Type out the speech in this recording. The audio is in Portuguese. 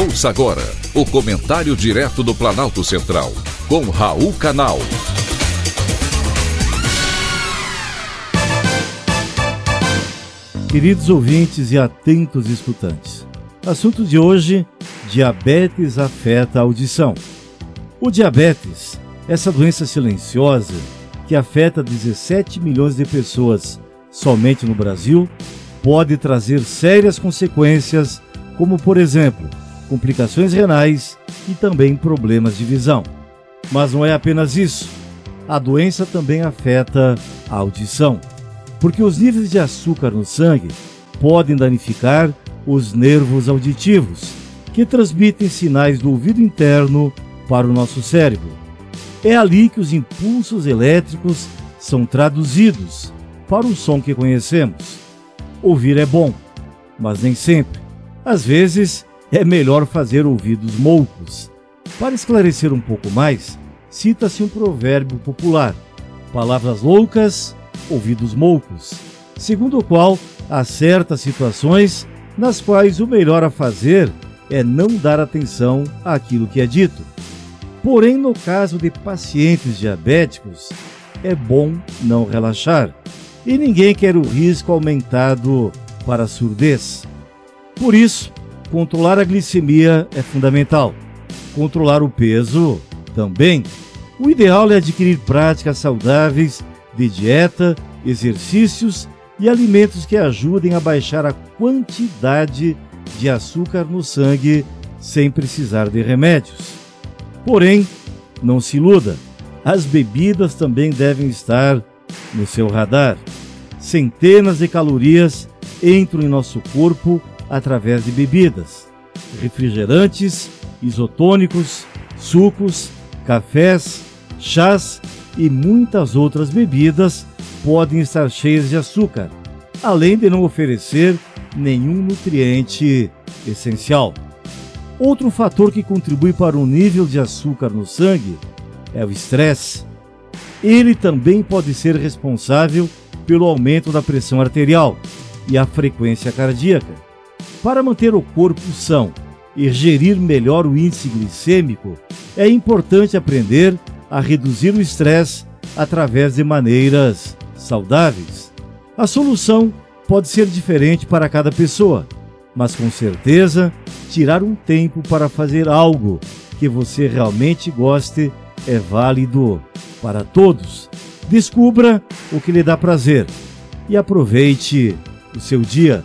Ouça agora o comentário direto do Planalto Central, com Raul Canal. Queridos ouvintes e atentos escutantes, assunto de hoje: diabetes afeta a audição. O diabetes, essa doença silenciosa que afeta 17 milhões de pessoas somente no Brasil, pode trazer sérias consequências, como por exemplo, complicações renais e também problemas de visão. Mas não é apenas isso. A doença também afeta a audição, porque os níveis de açúcar no sangue podem danificar os nervos auditivos, que transmitem sinais do ouvido interno para o nosso cérebro. É ali que os impulsos elétricos são traduzidos para o som que conhecemos. Ouvir é bom, mas nem sempre. Às vezes, é melhor fazer ouvidos moucos. Para esclarecer um pouco mais, cita-se um provérbio popular: palavras loucas, ouvidos moucos, segundo o qual há certas situações nas quais o melhor a fazer é não dar atenção àquilo que é dito. Porém, no caso de pacientes diabéticos, é bom não relaxar. E ninguém quer o risco aumentado para a surdez. Por isso, Controlar a glicemia é fundamental. Controlar o peso também. O ideal é adquirir práticas saudáveis de dieta, exercícios e alimentos que ajudem a baixar a quantidade de açúcar no sangue sem precisar de remédios. Porém, não se iluda, as bebidas também devem estar no seu radar. Centenas de calorias entram em nosso corpo através de bebidas, refrigerantes, isotônicos, sucos, cafés, chás e muitas outras bebidas podem estar cheias de açúcar, além de não oferecer nenhum nutriente essencial. Outro fator que contribui para o nível de açúcar no sangue é o estresse. Ele também pode ser responsável pelo aumento da pressão arterial e a frequência cardíaca. Para manter o corpo são e gerir melhor o índice glicêmico, é importante aprender a reduzir o estresse através de maneiras saudáveis. A solução pode ser diferente para cada pessoa, mas com certeza, tirar um tempo para fazer algo que você realmente goste é válido para todos. Descubra o que lhe dá prazer e aproveite o seu dia.